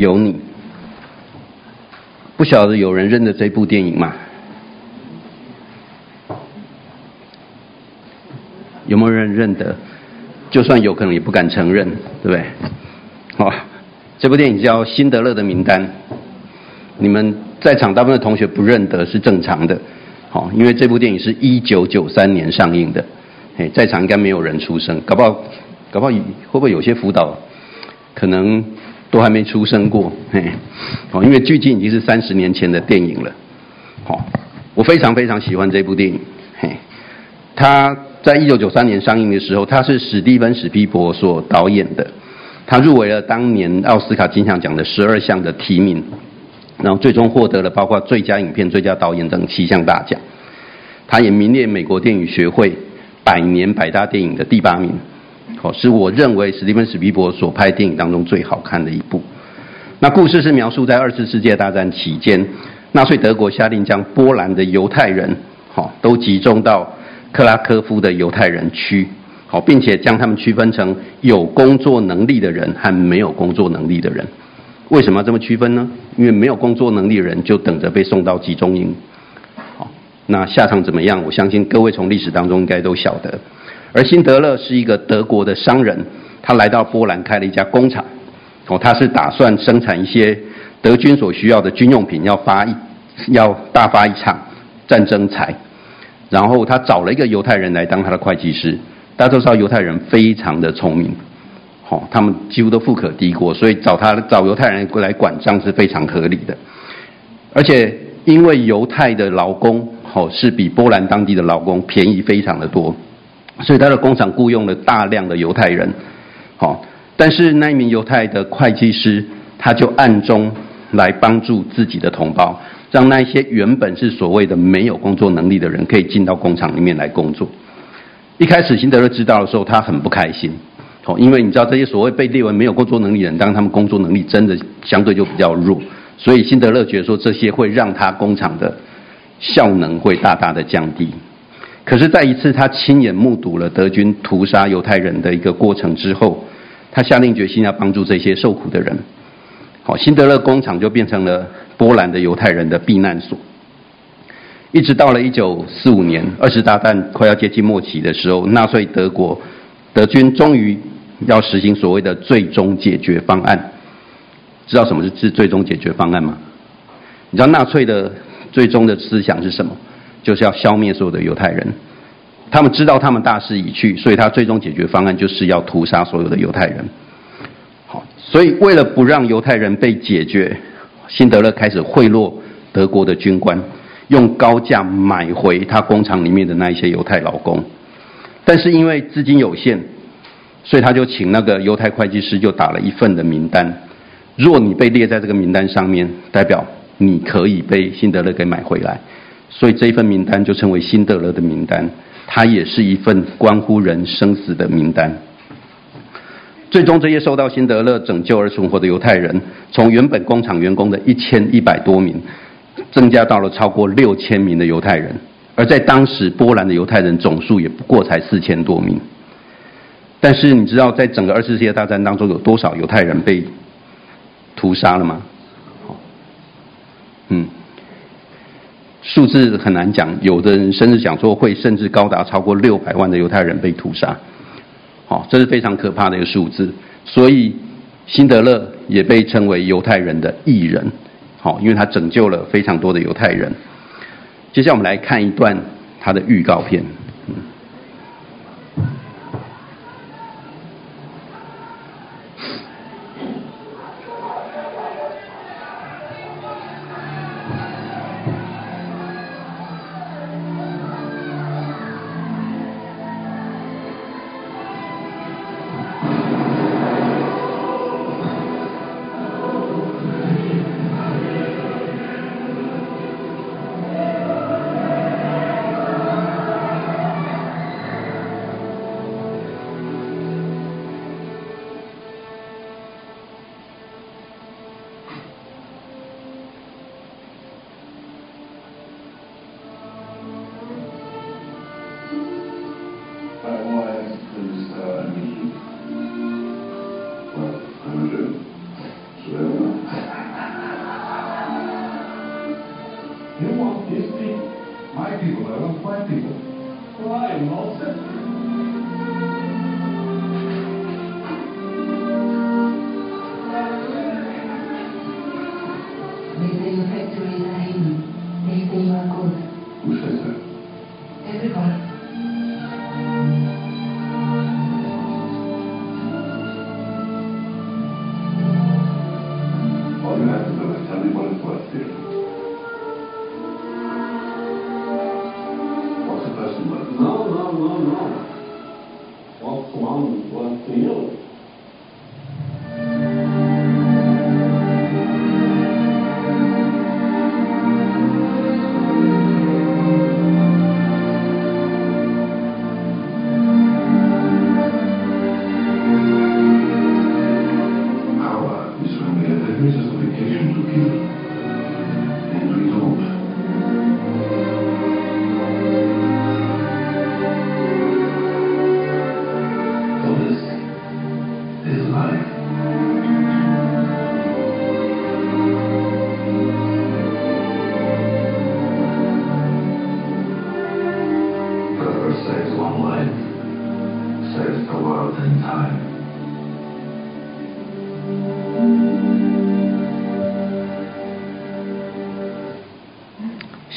有你。不晓得有人认得这部电影吗？有没有人认得？就算有可能也不敢承认，对不对？好，这部电影叫《辛德勒的名单》。你们在场大部分的同学不认得是正常的，好，因为这部电影是一九九三年上映的。哎，在场应该没有人出生，搞不好，搞不好会不会有些辅导可能都还没出生过？嘿，好，因为距今已经是三十年前的电影了。好，我非常非常喜欢这部电影。嘿，他。在一九九三年上映的时候，他是史蒂芬·史匹柏所导演的，他入围了当年奥斯卡金像奖的十二项的提名，然后最终获得了包括最佳影片、最佳导演等七项大奖。他也名列美国电影学会百年百大电影的第八名，哦，是我认为史蒂芬·史匹柏所拍电影当中最好看的一部。那故事是描述在二次世界大战期间，纳粹德国下令将波兰的犹太人，好，都集中到。克拉科夫的犹太人区，好，并且将他们区分成有工作能力的人和没有工作能力的人。为什么要这么区分呢？因为没有工作能力的人就等着被送到集中营。好，那下场怎么样？我相信各位从历史当中应该都晓得。而辛德勒是一个德国的商人，他来到波兰开了一家工厂。哦，他是打算生产一些德军所需要的军用品，要发一要大发一场战争财。然后他找了一个犹太人来当他的会计师，大家都知道犹太人非常的聪明，好，他们几乎都富可敌国，所以找他找犹太人过来管账是非常合理的。而且因为犹太的劳工，好，是比波兰当地的劳工便宜非常的多，所以他的工厂雇佣了大量的犹太人，好，但是那一名犹太的会计师，他就暗中来帮助自己的同胞。让那些原本是所谓的没有工作能力的人，可以进到工厂里面来工作。一开始辛德勒知道的时候，他很不开心，哦，因为你知道这些所谓被列为没有工作能力的人，当他们工作能力真的相对就比较弱，所以辛德勒觉得说这些会让他工厂的效能会大大的降低。可是，在一次他亲眼目睹了德军屠杀犹太人的一个过程之后，他下定决心要帮助这些受苦的人。好，辛德勒工厂就变成了。波兰的犹太人的避难所，一直到了一九四五年，二次大战快要接近末期的时候，纳粹德国德军终于要实行所谓的最终解决方案。知道什么是最终解决方案吗？你知道纳粹的最终的思想是什么？就是要消灭所有的犹太人。他们知道他们大势已去，所以他最终解决方案就是要屠杀所有的犹太人。好，所以为了不让犹太人被解决。辛德勒开始贿赂德国的军官，用高价买回他工厂里面的那一些犹太劳工，但是因为资金有限，所以他就请那个犹太会计师就打了一份的名单。若你被列在这个名单上面，代表你可以被辛德勒给买回来，所以这一份名单就称为辛德勒的名单。它也是一份关乎人生死的名单。最终，这些受到辛德勒拯救而存活的犹太人，从原本工厂员工的一千一百多名，增加到了超过六千名的犹太人。而在当时，波兰的犹太人总数也不过才四千多名。但是，你知道在整个二次世界大战当中，有多少犹太人被屠杀了吗？嗯，数字很难讲，有的人甚至讲说会甚至高达超过六百万的犹太人被屠杀。好，这是非常可怕的一个数字，所以辛德勒也被称为犹太人的义人，好，因为他拯救了非常多的犹太人。接下来我们来看一段他的预告片。on that, I tell you when it's left here.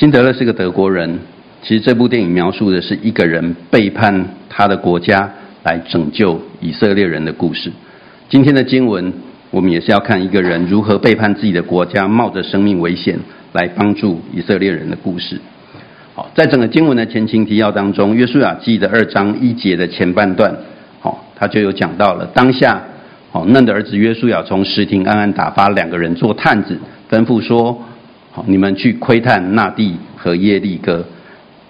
辛德勒是个德国人。其实这部电影描述的是一个人背叛他的国家来拯救以色列人的故事。今天的经文，我们也是要看一个人如何背叛自己的国家，冒着生命危险来帮助以色列人的故事。好，在整个经文的前情提要当中，《约书亚记》的二章一节的前半段，好，他就有讲到了当下，好，嫩的儿子约书亚从石亭暗暗打发两个人做探子，吩咐说。好，你们去窥探那地和耶利哥。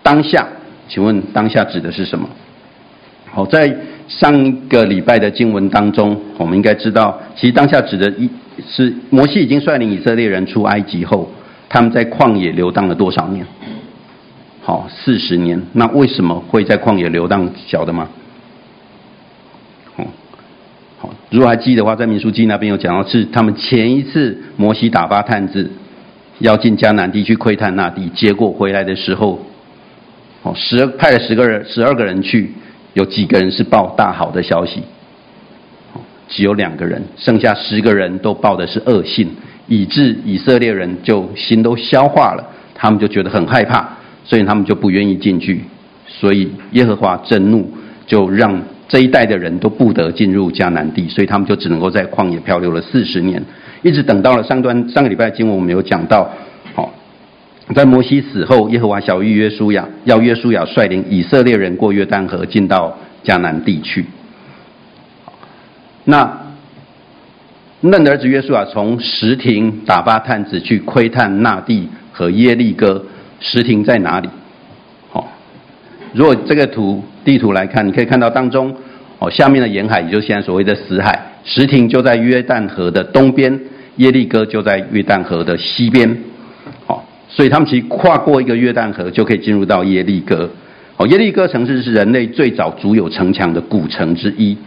当下，请问当下指的是什么？好，在上一个礼拜的经文当中，我们应该知道，其实当下指的一是摩西已经率领以色列人出埃及后，他们在旷野流荡了多少年？好，四十年。那为什么会在旷野流荡？晓得吗？好，如果还记得的话，在民数记那边有讲到，是他们前一次摩西打发探子。要进迦南地去窥探那地，结果回来的时候，哦，十派了十个人，十二个人去，有几个人是报大好的消息？只有两个人，剩下十个人都报的是恶信，以致以色列人就心都消化了，他们就觉得很害怕，所以他们就不愿意进去，所以耶和华震怒，就让这一代的人都不得进入迦南地，所以他们就只能够在旷野漂流了四十年。一直等到了上段上个礼拜的经文，我们有讲到，好，在摩西死后，耶和华晓諭约书亚，要约书亚率领以色列人过约旦河，进到迦南地去。那嫩的儿子约书亚从石亭打发探子去窥探那地和耶利哥。石亭在哪里？好，如果这个图地图来看，你可以看到当中，哦，下面的沿海，也就是现在所谓的死海，石亭就在约旦河的东边。耶利哥就在约旦河的西边，好，所以他们其实跨过一个约旦河就可以进入到耶利哥。哦，耶利哥城市是人类最早筑有城墙的古城之一，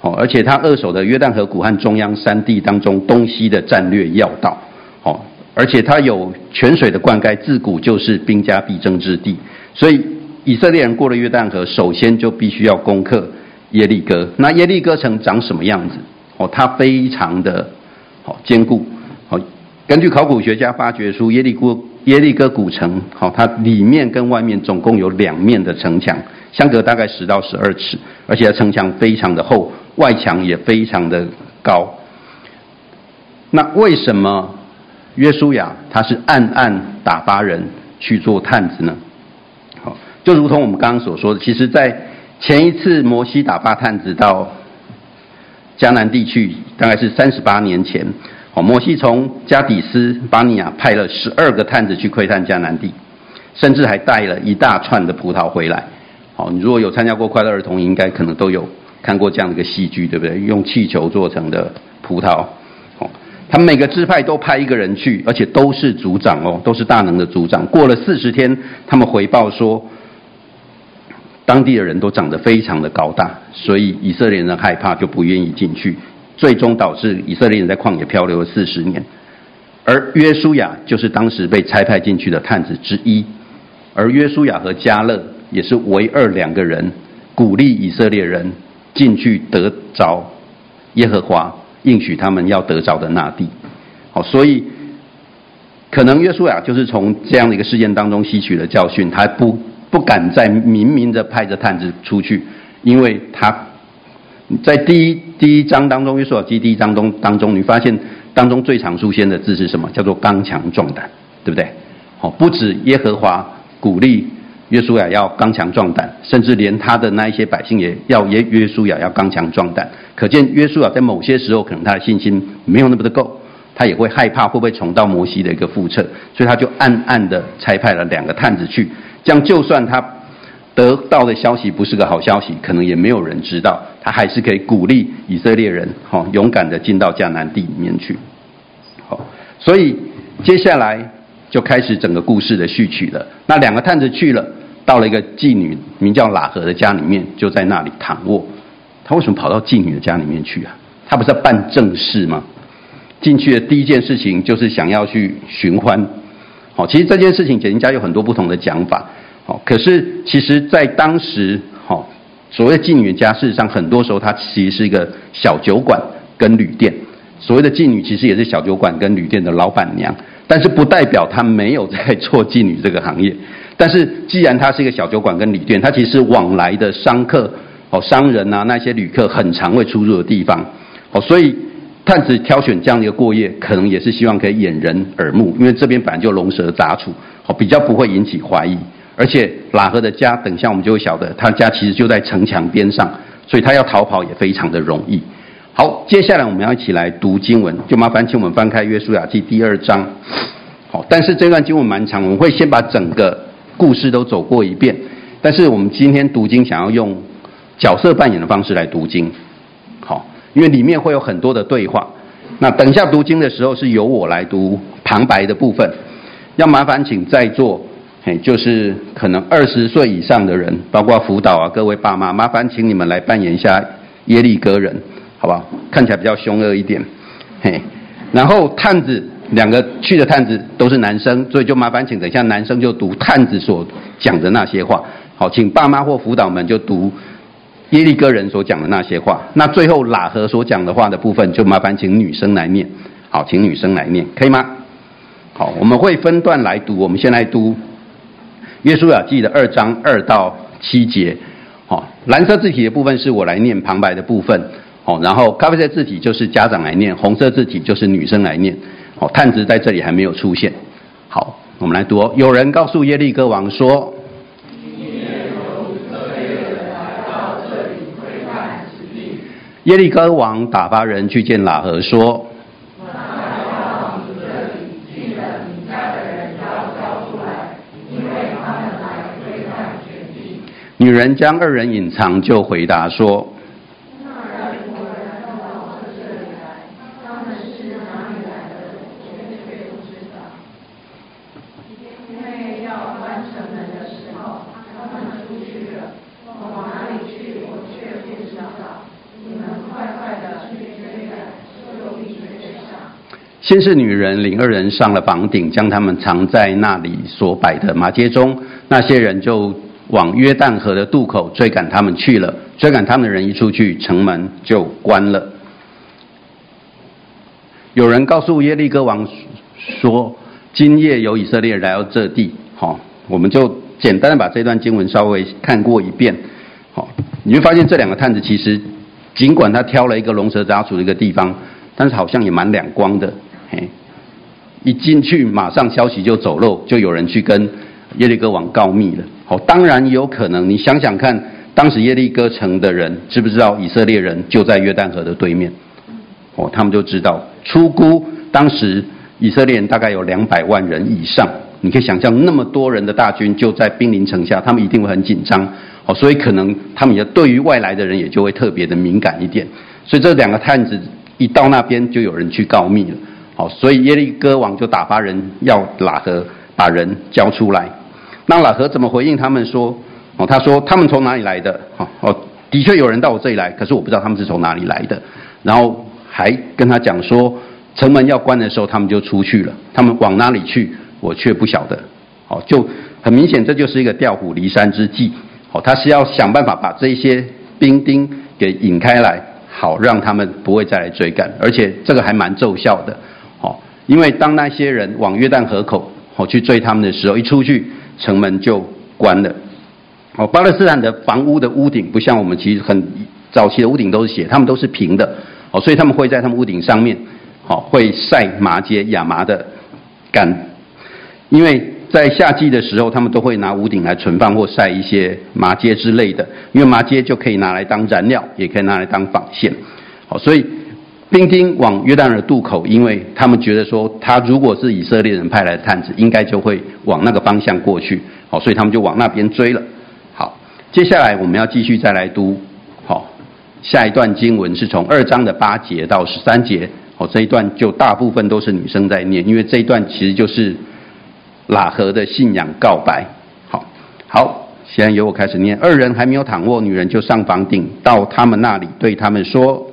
哦，而且它扼守的约旦河谷和中央山地当中东西的战略要道，哦，而且它有泉水的灌溉，自古就是兵家必争之地。所以以色列人过了约旦河，首先就必须要攻克耶利哥。那耶利哥城长什么样子？哦，它非常的。好坚固，好，根据考古学家发掘出耶利哥耶利哥古城，好，它里面跟外面总共有两面的城墙，相隔大概十到十二尺，而且城墙非常的厚，外墙也非常的高。那为什么约书亚他是暗暗打发人去做探子呢？好，就如同我们刚刚所说的，其实在前一次摩西打发探子到。迦南地区大概是三十八年前，哦，摩西从加底斯巴尼亚派了十二个探子去窥探迦南地，甚至还带了一大串的葡萄回来。好，你如果有参加过快乐儿童，应该可能都有看过这样的一个戏剧，对不对？用气球做成的葡萄。哦，他们每个支派都派一个人去，而且都是族长哦，都是大能的族长。过了四十天，他们回报说。当地的人都长得非常的高大，所以以色列人害怕，就不愿意进去，最终导致以色列人在旷野漂流了四十年。而约书亚就是当时被差派进去的探子之一，而约书亚和迦勒也是唯二两个人鼓励以色列人进去得着耶和华应许他们要得着的那地。好，所以可能约书亚就是从这样的一个事件当中吸取了教训，他不不敢再明明的派着探子出去，因为他在第一第一章当中，约书亚记第一章中当中，你发现当中最常出现的字是什么？叫做刚强壮胆，对不对？好，不止耶和华鼓励约书亚要刚强壮胆，甚至连他的那一些百姓也要约约书亚要刚强壮胆。可见约书亚在某些时候，可能他的信心没有那么的够。他也会害怕会不会重蹈摩西的一个覆辙，所以他就暗暗的差派了两个探子去，这样就算他得到的消息不是个好消息，可能也没有人知道，他还是可以鼓励以色列人，哈，勇敢的进到迦南地里面去。好，所以接下来就开始整个故事的序曲了。那两个探子去了，到了一个妓女名叫喇合的家里面，就在那里躺卧。他为什么跑到妓女的家里面去啊？他不是要办正事吗？进去的第一件事情就是想要去寻欢，好，其实这件事情人家有很多不同的讲法，好，可是其实在当时，好，所谓妓女家，事实上很多时候它其实是一个小酒馆跟旅店，所谓的妓女其实也是小酒馆跟旅店的老板娘，但是不代表她没有在做妓女这个行业，但是既然它是一个小酒馆跟旅店，它其实往来的商客，哦，商人啊，那些旅客很常会出入的地方，哦，所以。探子挑选这样的一个过夜，可能也是希望可以掩人耳目，因为这边本来就龙蛇杂处，好，比较不会引起怀疑。而且喇合的家，等一下我们就会晓得，他家其实就在城墙边上，所以他要逃跑也非常的容易。好，接下来我们要一起来读经文，就麻烦请我们翻开约书亚记第二章。好，但是这段经文蛮长，我们会先把整个故事都走过一遍。但是我们今天读经想要用角色扮演的方式来读经。因为里面会有很多的对话，那等一下读经的时候是由我来读旁白的部分，要麻烦请在座，嘿，就是可能二十岁以上的人，包括辅导啊，各位爸妈，麻烦请你们来扮演一下耶利哥人，好不好？看起来比较凶恶一点，嘿，然后探子两个去的探子都是男生，所以就麻烦请等一下男生就读探子所讲的那些话，好，请爸妈或辅导们就读。耶利哥人所讲的那些话，那最后喇合所讲的话的部分，就麻烦请女生来念。好，请女生来念，可以吗？好，我们会分段来读。我们先来读约书亚记的二章二到七节。好，蓝色字体的部分是我来念旁白的部分。好，然后咖啡色字体就是家长来念，红色字体就是女生来念。好，探子在这里还没有出现。好，我们来读。有人告诉耶利哥王说。耶利哥王打发人去见喇合说：“女人将二人隐藏，就回答说。”先是女人领二人上了房顶，将他们藏在那里所摆的麻街中。那些人就往约旦河的渡口追赶他们去了。追赶他们的人一出去，城门就关了。有人告诉耶利哥王说：“今夜有以色列来到这地。”好，我们就简单的把这段经文稍微看过一遍。好，你会发现这两个探子其实，尽管他挑了一个龙蛇杂处的一个地方，但是好像也蛮两光的。一进去，马上消息就走漏，就有人去跟耶利哥王告密了。好，当然有可能。你想想看，当时耶利哥城的人知不知道以色列人就在约旦河的对面？哦，他们就知道。初估当时以色列人大概有两百万人以上，你可以想象那么多人的大军就在兵临城下，他们一定会很紧张。哦，所以可能他们也对于外来的人也就会特别的敏感一点。所以这两个探子一到那边，就有人去告密了。好，所以耶利哥王就打发人要喇合把人交出来。那喇合怎么回应他们说？哦，他说他们从哪里来的？哦，的确有人到我这里来，可是我不知道他们是从哪里来的。然后还跟他讲说，城门要关的时候，他们就出去了。他们往哪里去，我却不晓得。好，就很明显，这就是一个调虎离山之计。哦，他是要想办法把这些兵丁给引开来，好让他们不会再来追赶，而且这个还蛮奏效的。因为当那些人往约旦河口哦去追他们的时候，一出去城门就关了。哦，巴勒斯坦的房屋的屋顶不像我们其实很早期的屋顶都是斜，他们都是平的。哦，所以他们会在他们屋顶上面，好会晒麻秸、亚麻的干，因为。在夏季的时候，他们都会拿屋顶来存放或晒一些麻秸之类的，因为麻秸就可以拿来当燃料，也可以拿来当纺线。好，所以兵丁往约旦河渡口，因为他们觉得说，他如果是以色列人派来的探子，应该就会往那个方向过去。好，所以他们就往那边追了。好，接下来我们要继续再来读。好，下一段经文是从二章的八节到十三节。好，这一段就大部分都是女生在念，因为这一段其实就是。喇合的信仰告白，好，好，现在由我开始念。二人还没有躺卧，女人就上房顶，到他们那里，对他们说。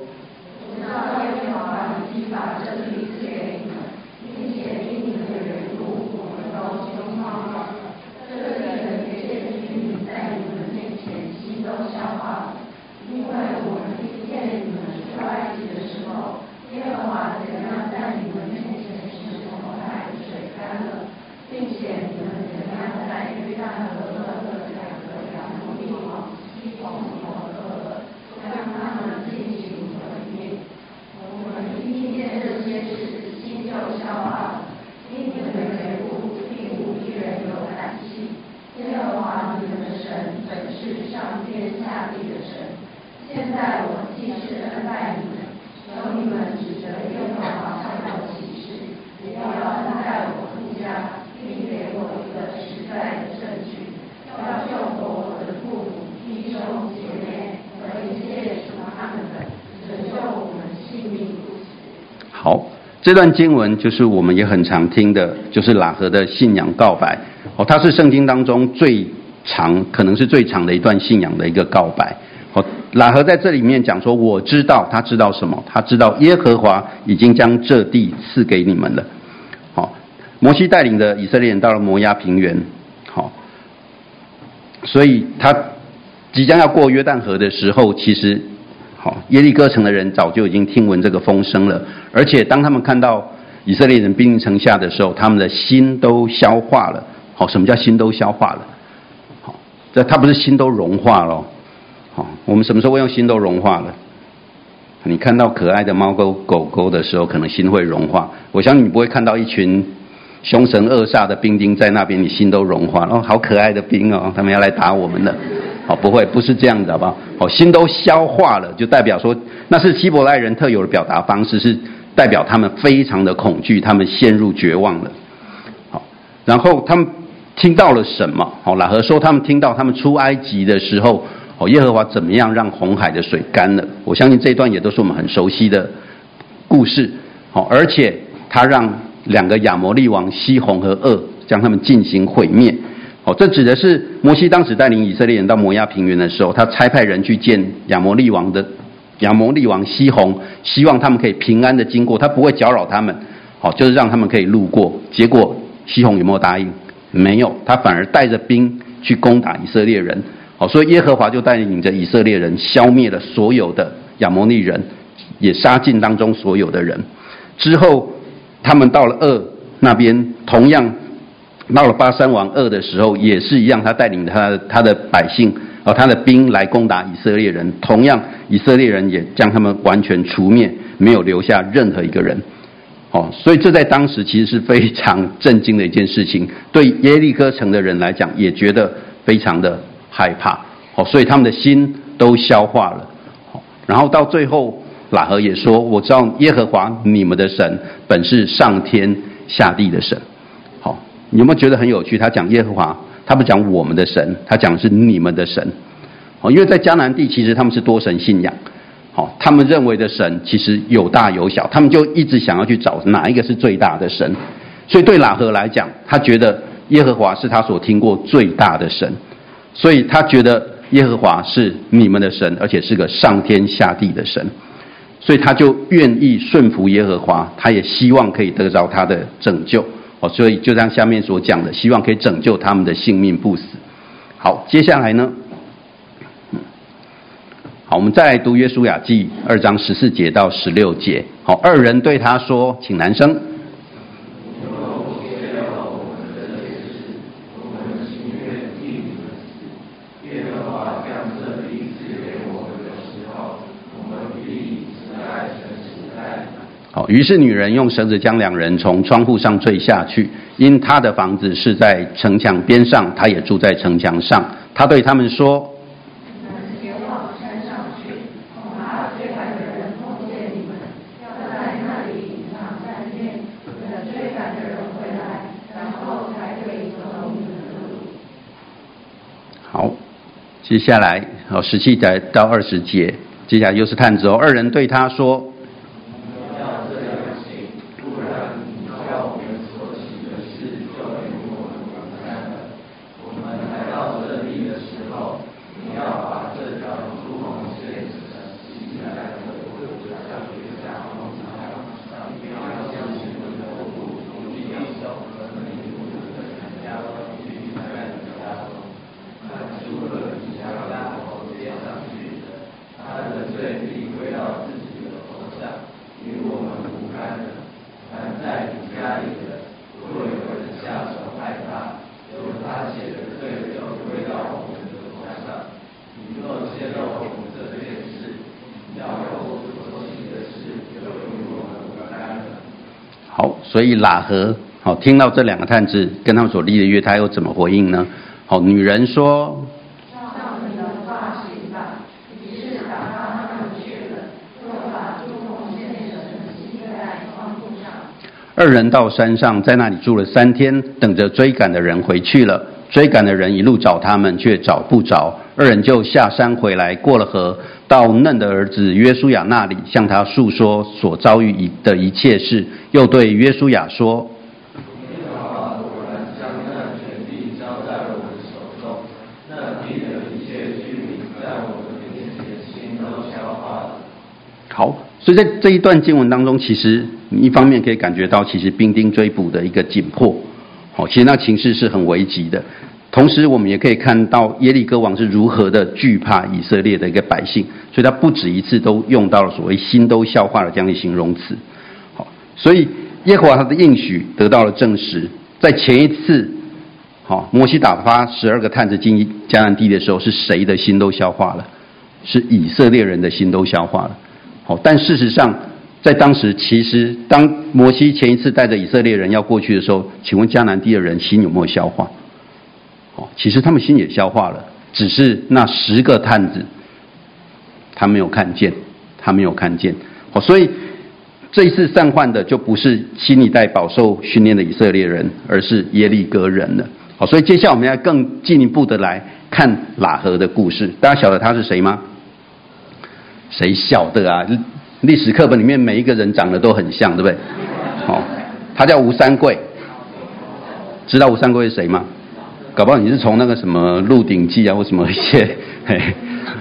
这段经文就是我们也很常听的，就是喇合的信仰告白。哦，它是圣经当中最长，可能是最长的一段信仰的一个告白。哦，喇合在这里面讲说：“我知道，他知道什么？他知道耶和华已经将这地赐给你们了。”好，摩西带领的以色列人到了摩押平原。好，所以他即将要过约旦河的时候，其实。好，耶利哥城的人早就已经听闻这个风声了，而且当他们看到以色列人兵临城下的时候，他们的心都消化了。好，什么叫心都消化了？好，这他不是心都融化了。好，我们什么时候会用心都融化了？你看到可爱的猫狗狗狗的时候，可能心会融化。我相信你不会看到一群凶神恶煞的兵丁在那边，你心都融化了。哦，好可爱的兵哦，他们要来打我们了。哦，不会，不是这样子，好不好？哦，心都消化了，就代表说那是希伯来人特有的表达方式，是代表他们非常的恐惧，他们陷入绝望了。好，然后他们听到了什么？哦，喇合说他们听到他们出埃及的时候，哦，耶和华怎么样让红海的水干了？我相信这一段也都是我们很熟悉的故事。好，而且他让两个亚摩利王西宏和噩将他们进行毁灭。哦，这指的是摩西当时带领以色列人到摩押平原的时候，他差派人去见亚摩利王的亚摩利王西宏，希望他们可以平安的经过，他不会搅扰他们，好，就是让他们可以路过。结果西宏有没有答应？没有，他反而带着兵去攻打以色列人。好，所以耶和华就带领着以色列人消灭了所有的亚摩利人，也杀尽当中所有的人。之后他们到了噩那边，同样。到了巴珊王二的时候，也是一样，他带领他他的百姓和他的兵来攻打以色列人，同样以色列人也将他们完全除灭，没有留下任何一个人。哦，所以这在当时其实是非常震惊的一件事情，对耶利哥城的人来讲也觉得非常的害怕。哦，所以他们的心都消化了。然后到最后，喇合也说：“我知道耶和华你们的神本是上天下地的神。”有没有觉得很有趣？他讲耶和华，他不讲我们的神，他讲的是你们的神。哦，因为在迦南地，其实他们是多神信仰。好，他们认为的神其实有大有小，他们就一直想要去找哪一个是最大的神。所以对喇合来讲，他觉得耶和华是他所听过最大的神，所以他觉得耶和华是你们的神，而且是个上天下地的神，所以他就愿意顺服耶和华，他也希望可以得着他的拯救。哦，所以就像下面所讲的，希望可以拯救他们的性命不死。好，接下来呢，好，我们再来读约书亚记二章十四节到十六节。好，二人对他说，请男生。于是女人用绳子将两人从窗户上坠下去，因她的房子是在城墙边上，她也住在城墙上。她对他们说：“，”好，接下来好十七节到二十节，接下来又是探子哦。二人对他说。所以喇合好听到这两个探子跟他们所立的约，他又怎么回应呢？好，女人说：“。”，二人到山上，在那里住了三天，等着追赶的人回去了。追赶的人一路找他们，却找不着。二人就下山回来，过了河，到嫩的儿子约书亚那里，向他诉说所遭遇的一切事，又对约书亚说：“好，所以在这一段经文当中，其实你一方面可以感觉到，其实兵丁追捕的一个紧迫。好，其实那情势是很危急的。同时，我们也可以看到耶利哥王是如何的惧怕以色列的一个百姓，所以他不止一次都用到了所谓“心都消化了”这样的形容词。好，所以耶和华他的应许得到了证实。在前一次，好，摩西打发十二个探子进迦南地的时候，是谁的心都消化了？是以色列人的心都消化了。好，但事实上，在当时，其实当摩西前一次带着以色列人要过去的时候，请问迦南地的人心有没有消化？哦其实他们心也消化了，只是那十个探子，他没有看见，他没有看见。哦，所以这一次散换的就不是新一代饱受训练的以色列人，而是耶利哥人了。好，所以接下来我们要更进一步的来看喇合的故事。大家晓得他是谁吗？谁晓得啊？历史课本里面每一个人长得都很像，对不对？好，他叫吴三桂，知道吴三桂是谁吗？搞不好你是从那个什么《鹿鼎记》啊，或什么一些 嘿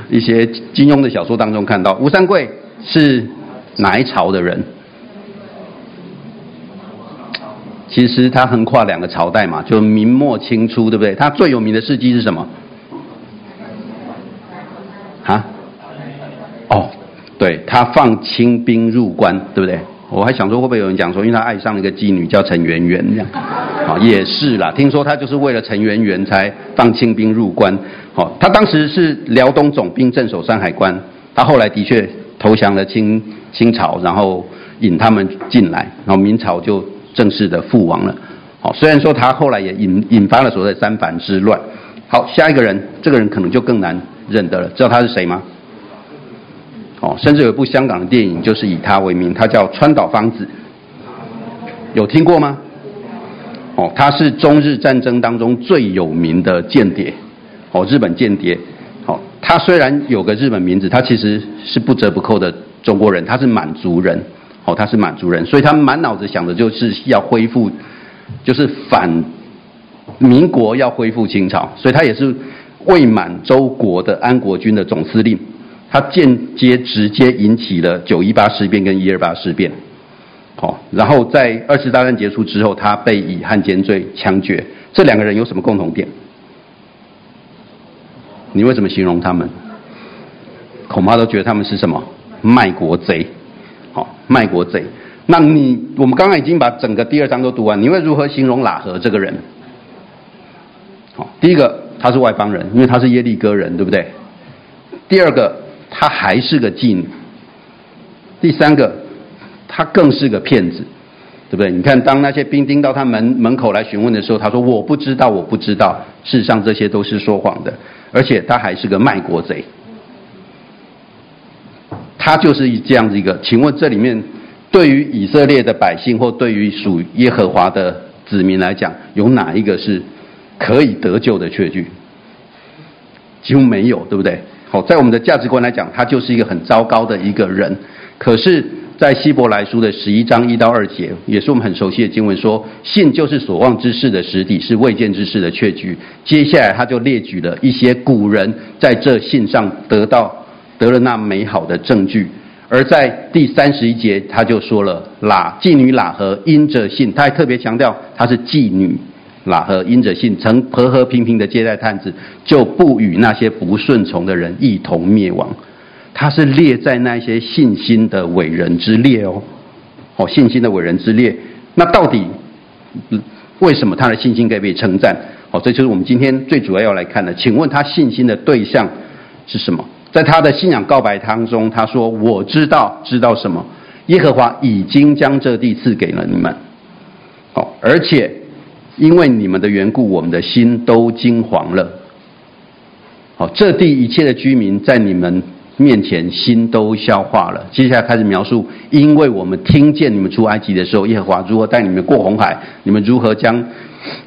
一些金庸的小说当中看到吴三桂是哪一朝的人？其实他横跨两个朝代嘛，就明末清初，对不对？他最有名的事迹是什么？啊？哦，对，他放清兵入关，对不对？我还想说会不会有人讲说，因为他爱上了一个妓女叫陈圆圆这样，啊也是啦。听说他就是为了陈圆圆才放清兵入关。好，他当时是辽东总兵镇守山海关，他后来的确投降了清清朝，然后引他们进来，然后明朝就正式的覆亡了。好，虽然说他后来也引引发了所谓三藩之乱。好，下一个人，这个人可能就更难认得了，知道他是谁吗？哦，甚至有一部香港的电影就是以他为名，他叫川岛芳子，有听过吗？哦，他是中日战争当中最有名的间谍，哦，日本间谍。哦，他虽然有个日本名字，他其实是不折不扣的中国人，他是满族人。哦，他是满族人，所以他满脑子想的就是要恢复，就是反民国要恢复清朝，所以他也是伪满洲国的安国军的总司令。他间接直接引起了九一八事变跟一二八事变，好，然后在二次大战结束之后，他被以汉奸罪枪决。这两个人有什么共同点？你为什么形容他们？恐怕都觉得他们是什么卖国贼？好，卖国贼。那你我们刚刚已经把整个第二章都读完，你会如何形容喇合这个人？好，第一个他是外邦人，因为他是耶利哥人，对不对？第二个他还是个妓女。第三个他更是个骗子，对不对？你看，当那些兵丁到他门门口来询问的时候，他说：“我不知道，我不知道。”事实上，这些都是说谎的，而且他还是个卖国贼。他就是这样子一个。请问这里面？对于以色列的百姓，或对于属耶和华的子民来讲，有哪一个是可以得救的确据？几乎没有，对不对？好，在我们的价值观来讲，他就是一个很糟糕的一个人。可是，在希伯来书的十一章一到二节，也是我们很熟悉的经文说，信就是所望之事的实底，是未见之事的确据。接下来，他就列举了一些古人在这信上得到得了那美好的证据。而在第三十一节，他就说了：“喇妓女喇和因着信，他还特别强调她是妓女喇合因着信，曾和和平平的接待探子，就不与那些不顺从的人一同灭亡。他是列在那些信心的伟人之列哦，哦，信心的伟人之列。那到底为什么他的信心可以被称赞？哦，这就是我们今天最主要要来看的。请问他信心的对象是什么？”在他的信仰告白当中，他说：“我知道，知道什么？耶和华已经将这地赐给了你们。好，而且因为你们的缘故，我们的心都惊惶了。好，这地一切的居民在你们面前心都消化了。接下来开始描述，因为我们听见你们出埃及的时候，耶和华如何带你们过红海，你们如何将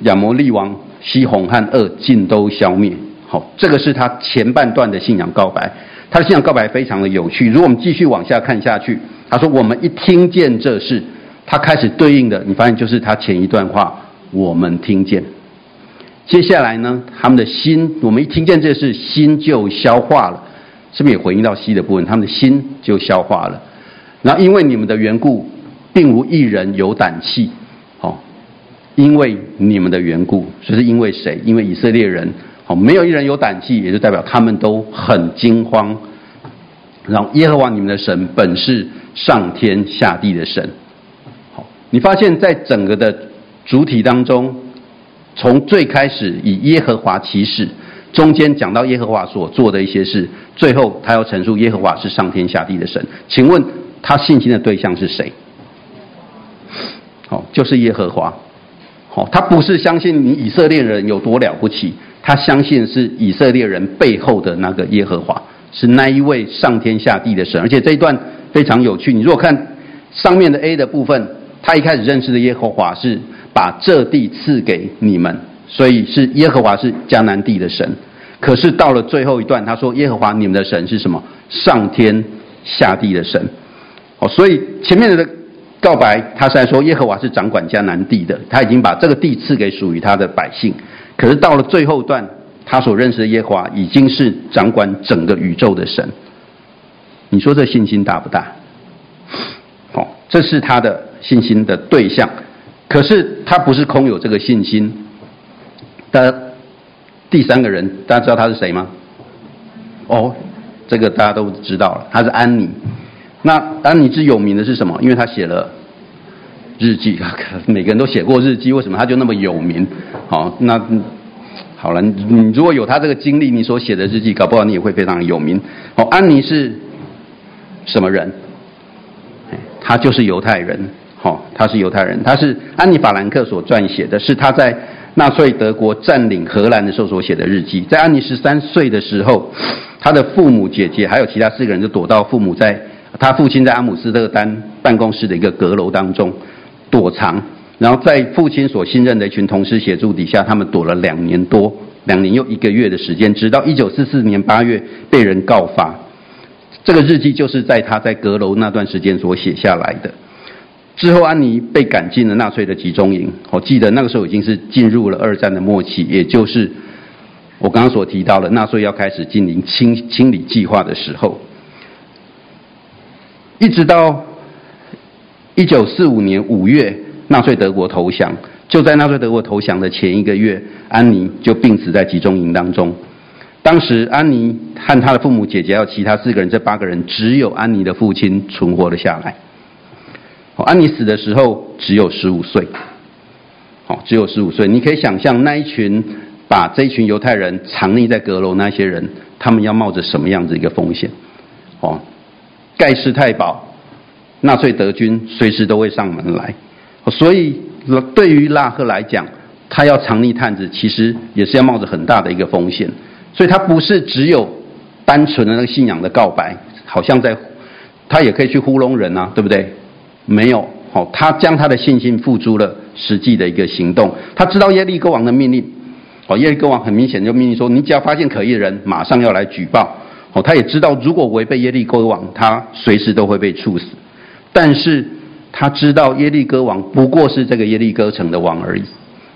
亚摩利王西宏和二尽都消灭。”好，这个是他前半段的信仰告白。他的信仰告白非常的有趣。如果我们继续往下看下去，他说：“我们一听见这事，他开始对应的，你发现就是他前一段话，我们听见。接下来呢，他们的心，我们一听见这事，心就消化了，是不是也回应到西的部分？他们的心就消化了。然后因为你们的缘故，并无一人有胆气。好，因为你们的缘故，所以是因为谁？因为以色列人。”好，没有一人有胆气，也就代表他们都很惊慌。然后耶和华你们的神本是上天下地的神。好，你发现在整个的主体当中，从最开始以耶和华起始，中间讲到耶和华所做的一些事，最后他要陈述耶和华是上天下地的神。请问他信心的对象是谁？好，就是耶和华。好，他不是相信你以色列人有多了不起。他相信是以色列人背后的那个耶和华，是那一位上天下地的神。而且这一段非常有趣。你如果看上面的 A 的部分，他一开始认识的耶和华是把这地赐给你们，所以是耶和华是迦南地的神。可是到了最后一段，他说耶和华你们的神是什么？上天下地的神。哦，所以前面的告白，他是在说耶和华是掌管迦南地的，他已经把这个地赐给属于他的百姓。可是到了最后一段，他所认识的耶和华已经是掌管整个宇宙的神。你说这信心大不大？好，这是他的信心的对象。可是他不是空有这个信心。的第三个人，大家知道他是谁吗？哦，这个大家都知道了，他是安妮。那安妮之有名的是什么？因为他写了。日记，每个人都写过日记，为什么他就那么有名？好，那好了，你如果有他这个经历，你所写的日记，搞不好你也会非常有名。哦，安妮是什么人？他就是犹太人。哦，他是犹太人，他是安妮法兰克所撰写的，是他在纳粹德国占领荷兰的时候所写的日记。在安妮十三岁的时候，他的父母、姐姐还有其他四个人就躲到父母在他父亲在阿姆斯特丹办公室的一个阁楼当中。躲藏，然后在父亲所信任的一群同事协助底下，他们躲了两年多，两年又一个月的时间，直到一九四四年八月被人告发。这个日记就是在他在阁楼那段时间所写下来的。之后，安妮被赶进了纳粹的集中营。我记得那个时候已经是进入了二战的末期，也就是我刚刚所提到的纳粹要开始进行清清理计划的时候，一直到。一九四五年五月，纳粹德国投降。就在纳粹德国投降的前一个月，安妮就病死在集中营当中。当时，安妮和她的父母、姐姐还有其他四个人，这八个人只有安妮的父亲存活了下来。安妮死的时候只有十五岁，好，只有十五岁。你可以想象那一群把这一群犹太人藏匿在阁楼那些人，他们要冒着什么样子一个风险？哦，盖世太保，纳粹德军随时都会上门来，所以。对于拉赫来讲，他要藏匿探子，其实也是要冒着很大的一个风险，所以他不是只有单纯的那个信仰的告白，好像在，他也可以去糊弄人啊，对不对？没有，好，他将他的信心付诸了实际的一个行动。他知道耶利哥王的命令，哦，耶利哥王很明显就命令说，你只要发现可疑的人，马上要来举报。哦，他也知道如果违背耶利哥王，他随时都会被处死，但是。他知道耶利哥王不过是这个耶利哥城的王而已，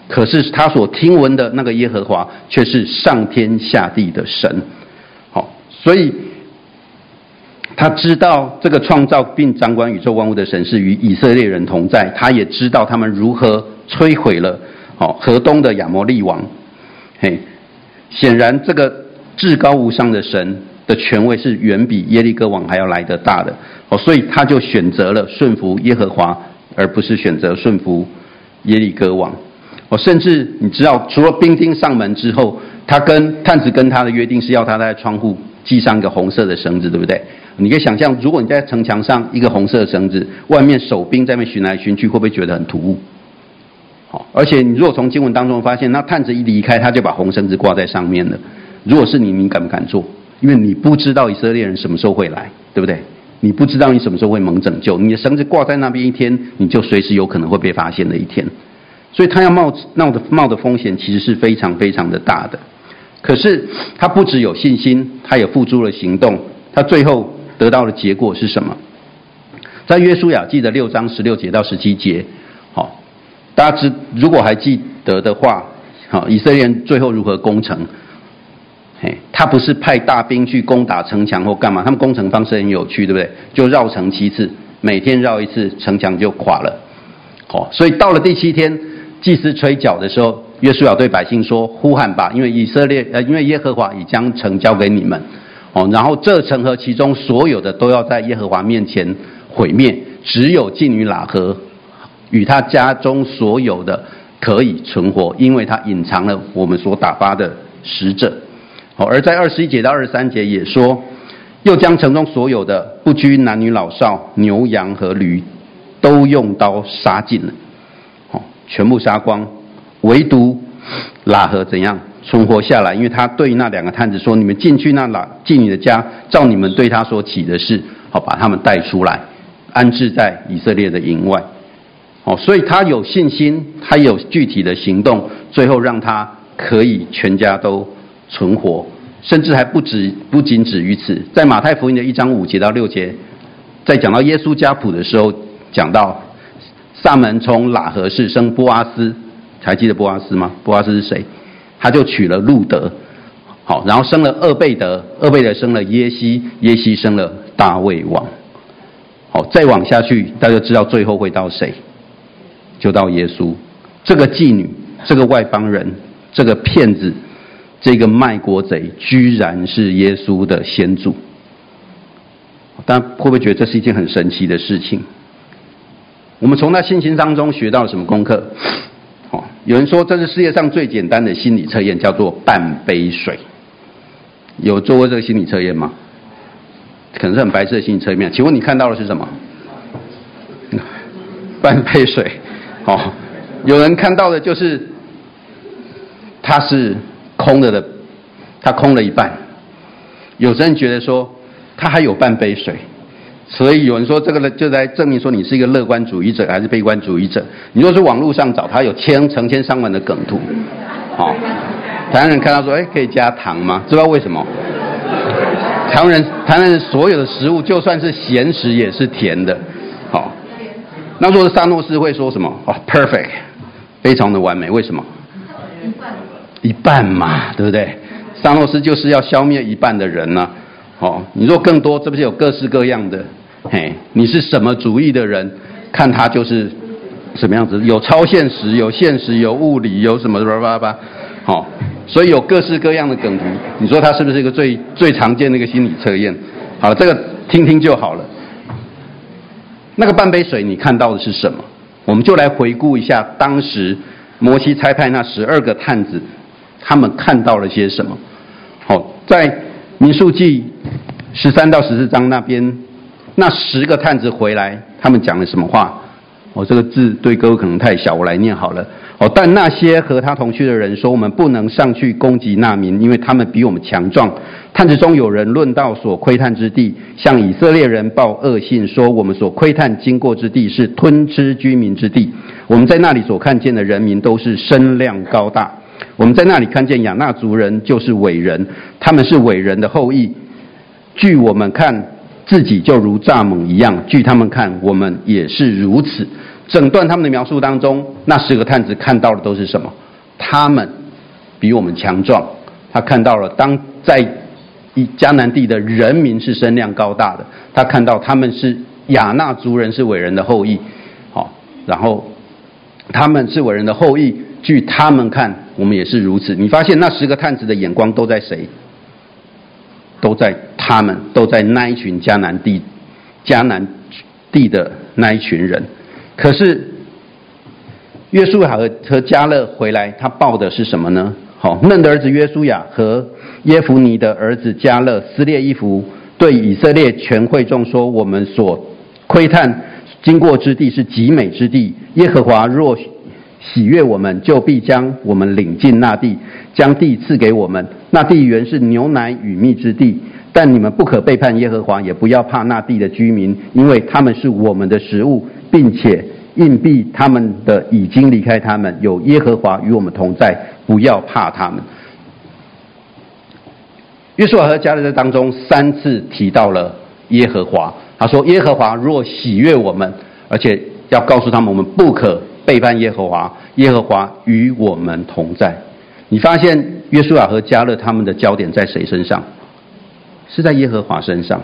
可是他所听闻的那个耶和华却是上天下地的神。好，所以他知道这个创造并掌管宇宙万物的神是与以色列人同在，他也知道他们如何摧毁了好河东的亚摩利王。嘿，显然这个至高无上的神的权威是远比耶利哥王还要来得大的。哦，所以他就选择了顺服耶和华，而不是选择顺服耶利哥王。哦，甚至你知道，除了兵丁上门之后，他跟探子跟他的约定是要他在窗户系上一个红色的绳子，对不对？你可以想象，如果你在城墙上一个红色的绳子，外面守兵在那边寻来寻去，会不会觉得很突兀？好，而且你如果从经文当中发现，那探子一离开，他就把红绳子挂在上面了。如果是你，你敢不敢做？因为你不知道以色列人什么时候会来，对不对？你不知道你什么时候会蒙拯救，你的绳子挂在那边一天，你就随时有可能会被发现的一天。所以他要冒冒的冒的风险其实是非常非常的大的。可是他不只有信心，他也付诸了行动。他最后得到的结果是什么？在约书亚记的六章十六节到十七节，好，大家知如果还记得的话，好，以色列人最后如何攻城？嘿，他不是派大兵去攻打城墙或干嘛，他们攻城方式很有趣，对不对？就绕城七次，每天绕一次，城墙就垮了。哦，所以到了第七天，祭司吹角的时候，约书亚对百姓说：“呼喊吧，因为以色列呃，因为耶和华已将城交给你们。哦，然后这城和其中所有的都要在耶和华面前毁灭，只有妓女喇合与他家中所有的可以存活，因为他隐藏了我们所打发的使者。”好，而在二十一节到二十三节也说，又将城中所有的不拘男女老少、牛羊和驴，都用刀杀尽了，好，全部杀光，唯独喇合怎样存活下来？因为他对那两个探子说：“你们进去那喇妓女的家，照你们对他所起的事，好把他们带出来，安置在以色列的营外。”哦，所以他有信心，他有具体的行动，最后让他可以全家都。存活，甚至还不止，不仅止于此。在马太福音的一章五节到六节，在讲到耶稣家谱的时候，讲到撒门从喇合氏生波阿斯，还记得波阿斯吗？波阿斯是谁？他就娶了路德，好，然后生了俄贝德，俄贝德生了耶西，耶西生了大卫王。好，再往下去，大家知道最后会到谁？就到耶稣。这个妓女，这个外邦人，这个骗子。这个卖国贼居然是耶稣的先祖，但会不会觉得这是一件很神奇的事情？我们从他信心当中学到了什么功课？有人说这是世界上最简单的心理测验，叫做半杯水。有做过这个心理测验吗？可能是很白色的心理测验。请问你看到的是什么？半杯水。哦，有人看到的就是它是。空了的，它空了一半。有些人觉得说，它还有半杯水，所以有人说这个呢，就在证明说你是一个乐观主义者还是悲观主义者。你若是网络上找，他有千成千上万的梗图。好，台湾人看到说，哎，可以加糖吗？知道为什么？台湾人，台湾人所有的食物，就算是咸食也是甜的。好，那如果是萨诺斯会说什么？哦，perfect，非常的完美。为什么？一半嘛，对不对？萨诺斯就是要消灭一半的人呢、啊。哦，你若更多，这不是有各式各样的？嘿，你是什么主义的人？看他就是什么样子，有超现实，有现实，有物理，有什么什么吧吧，好，所以有各式各样的梗图。你说他是不是一个最最常见的一个心理测验？好，这个听听就好了。那个半杯水，你看到的是什么？我们就来回顾一下当时摩西差派那十二个探子，他们看到了些什么？好，在民数记十三到十四章那边，那十个探子回来，他们讲了什么话？我、哦、这个字对各位可能太小，我来念好了。哦，但那些和他同去的人说，我们不能上去攻击那民，因为他们比我们强壮。探子中有人论到所窥探之地，向以色列人报恶信，说我们所窥探经过之地是吞吃居民之地。我们在那里所看见的人民都是身量高大。我们在那里看见亚纳族人就是伟人，他们是伟人的后裔。据我们看。自己就如蚱蜢一样，据他们看，我们也是如此。整段他们的描述当中，那十个探子看到的都是什么？他们比我们强壮。他看到了当在迦南地的人民是身量高大的。他看到他们是亚纳族人，是伟人的后裔。好，然后他们是伟人的后裔，据他们看，我们也是如此。你发现那十个探子的眼光都在谁？都在他们，都在那一群迦南地、迦南地的那一群人。可是约书亚和和迦勒回来，他报的是什么呢？好，嫩的儿子约书亚和耶孚尼的儿子迦勒撕裂衣服，对以色列全会众说：“我们所窥探经过之地是极美之地。耶和华若喜悦我们，就必将我们领进那地，将地赐给我们。”那地原是牛奶与蜜之地，但你们不可背叛耶和华，也不要怕那地的居民，因为他们是我们的食物，并且硬币他们的已经离开他们，有耶和华与我们同在，不要怕他们。约书亚和迦勒在当中三次提到了耶和华，他说耶和华若喜悦我们，而且要告诉他们，我们不可背叛耶和华，耶和华与我们同在。你发现约书亚和加勒他们的焦点在谁身上？是在耶和华身上。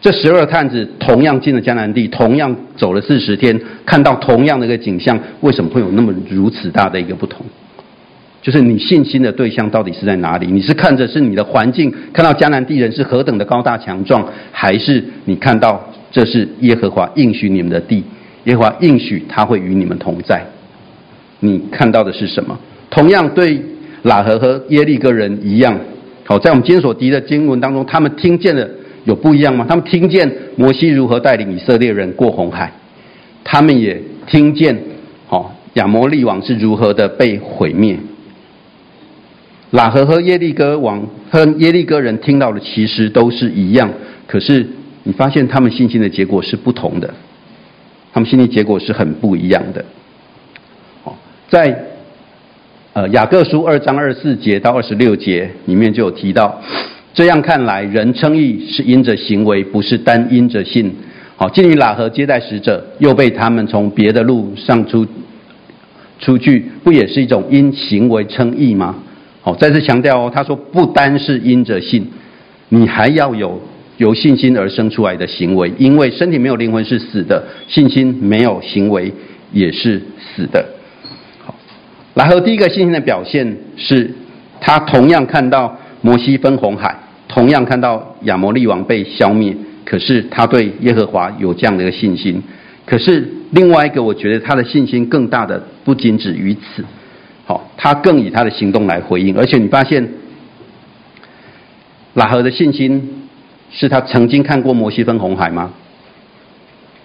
这十二探子同样进了迦南地，同样走了四十天，看到同样的一个景象，为什么会有那么如此大的一个不同？就是你信心的对象到底是在哪里？你是看着是你的环境，看到迦南地人是何等的高大强壮，还是你看到这是耶和华应许你们的地？耶和华应许他会与你们同在。你看到的是什么？同样对喇合和耶利哥人一样，好，在我们今天所读的经文当中，他们听见的有不一样吗？他们听见摩西如何带领以色列人过红海，他们也听见，好，亚摩利王是如何的被毁灭。喇合和耶利哥王和耶利哥人听到的其实都是一样，可是你发现他们信心的结果是不同的，他们心理结果是很不一样的。好，在。呃，雅各书二章二十四节到二十六节里面就有提到，这样看来，人称义是因着行为，不是单因着信。好，进于喇合接待使者，又被他们从别的路上出出去，不也是一种因行为称义吗？好，再次强调哦，他说不单是因着信，你还要有由信心而生出来的行为，因为身体没有灵魂是死的，信心没有行为也是死的。好，然后第一个信心的表现是，他同样看到摩西分红海，同样看到亚摩利王被消灭，可是他对耶和华有这样的一个信心。可是另外一个，我觉得他的信心更大的不仅止于此。好，他更以他的行动来回应。而且你发现，拉合的信心是他曾经看过摩西分红海吗？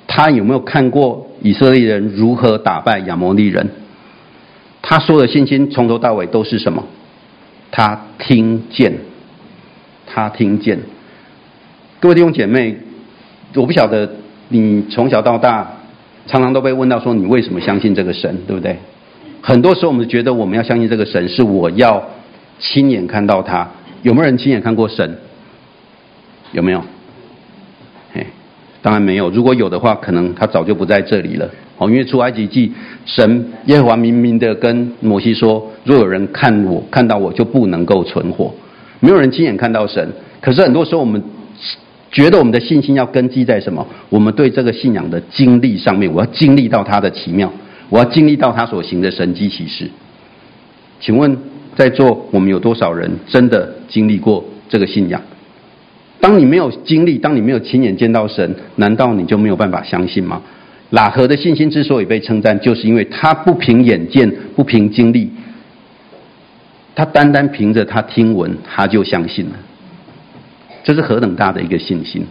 他有没有看过以色列人如何打败亚摩利人？他说的信心从头到尾都是什么？他听见，他听见。各位弟兄姐妹，我不晓得你从小到大常常都被问到说，你为什么相信这个神，对不对？很多时候我们觉得我们要相信这个神，是我要亲眼看到他。有没有人亲眼看过神？有没有？嘿，当然没有。如果有的话，可能他早就不在这里了。哦，因为出埃及记，神耶和华明明的跟摩西说：“若有人看我，看到我就不能够存活。”没有人亲眼看到神，可是很多时候我们觉得我们的信心要根基在什么？我们对这个信仰的经历上面，我要经历到他的奇妙，我要经历到他所行的神迹奇事。请问在座我们有多少人真的经历过这个信仰？当你没有经历，当你没有亲眼见到神，难道你就没有办法相信吗？喇合的信心之所以被称赞，就是因为他不凭眼见，不凭经历，他单单凭着他听闻，他就相信了。这是何等大的一个信心！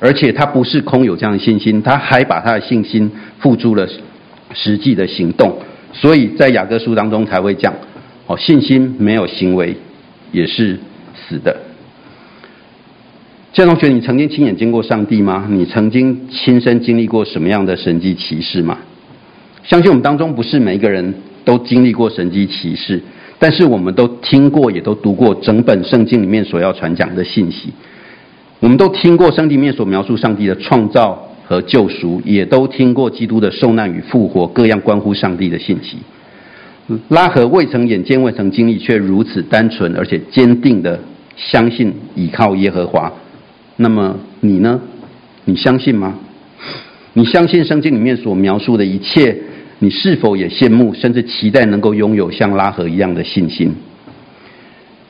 而且他不是空有这样的信心，他还把他的信心付诸了实际的行动。所以在雅各书当中才会讲：哦，信心没有行为也是死的。这同学，你曾经亲眼见过上帝吗？你曾经亲身经历过什么样的神迹奇事吗？相信我们当中不是每一个人都经历过神迹奇事，但是我们都听过，也都读过整本圣经里面所要传讲的信息。我们都听过圣经里面所描述上帝的创造和救赎，也都听过基督的受难与复活，各样关乎上帝的信息。拉合未曾眼见，未曾经历，却如此单纯而且坚定的相信倚靠耶和华。那么你呢？你相信吗？你相信圣经里面所描述的一切？你是否也羡慕，甚至期待能够拥有像拉合一样的信心？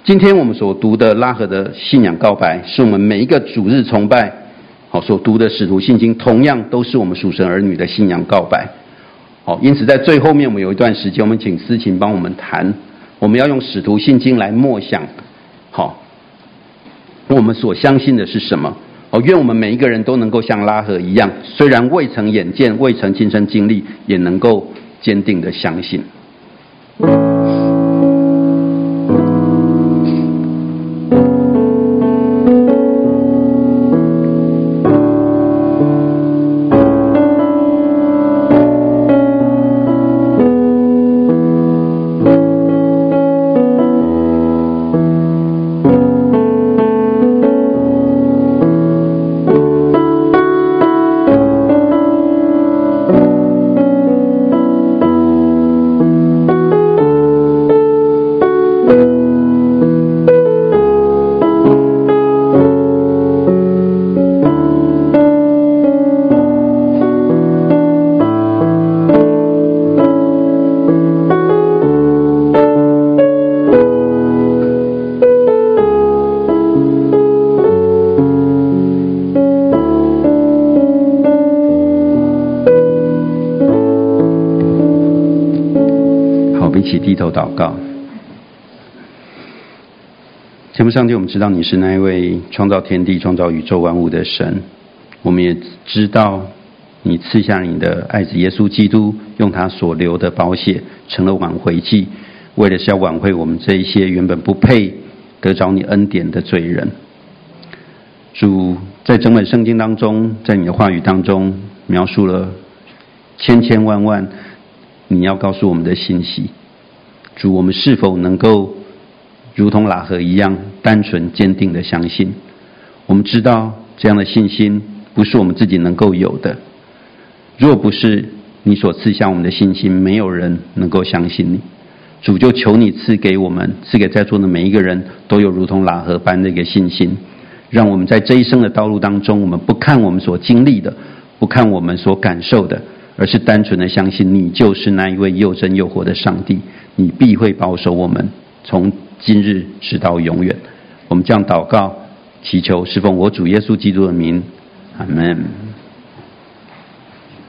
今天我们所读的拉合的信仰告白，是我们每一个主日崇拜好所读的使徒信经，同样都是我们属神儿女的信仰告白。好，因此在最后面，我们有一段时间，我们请思琴帮我们谈，我们要用使徒信经来默想。我们所相信的是什么？哦，愿我们每一个人都能够像拉合一样，虽然未曾眼见，未曾亲身经历，也能够坚定的相信。一起低头祷告，天父上帝，我们知道你是那一位创造天地、创造宇宙万物的神。我们也知道你赐下你的爱子耶稣基督，用他所流的宝血成了挽回祭，为的是要挽回我们这一些原本不配得着你恩典的罪人。主在整本圣经当中，在你的话语当中描述了千千万万你要告诉我们的信息。主，我们是否能够如同喇合一样单纯坚定的相信？我们知道这样的信心不是我们自己能够有的。若不是你所赐下我们的信心，没有人能够相信你。主，就求你赐给我们，赐给在座的每一个人都有如同喇合般的一个信心，让我们在这一生的道路当中，我们不看我们所经历的，不看我们所感受的，而是单纯的相信你就是那一位又真又活的上帝。你必会保守我们，从今日直到永远。我们将祷告，祈求，侍奉我主耶稣基督的名，阿门。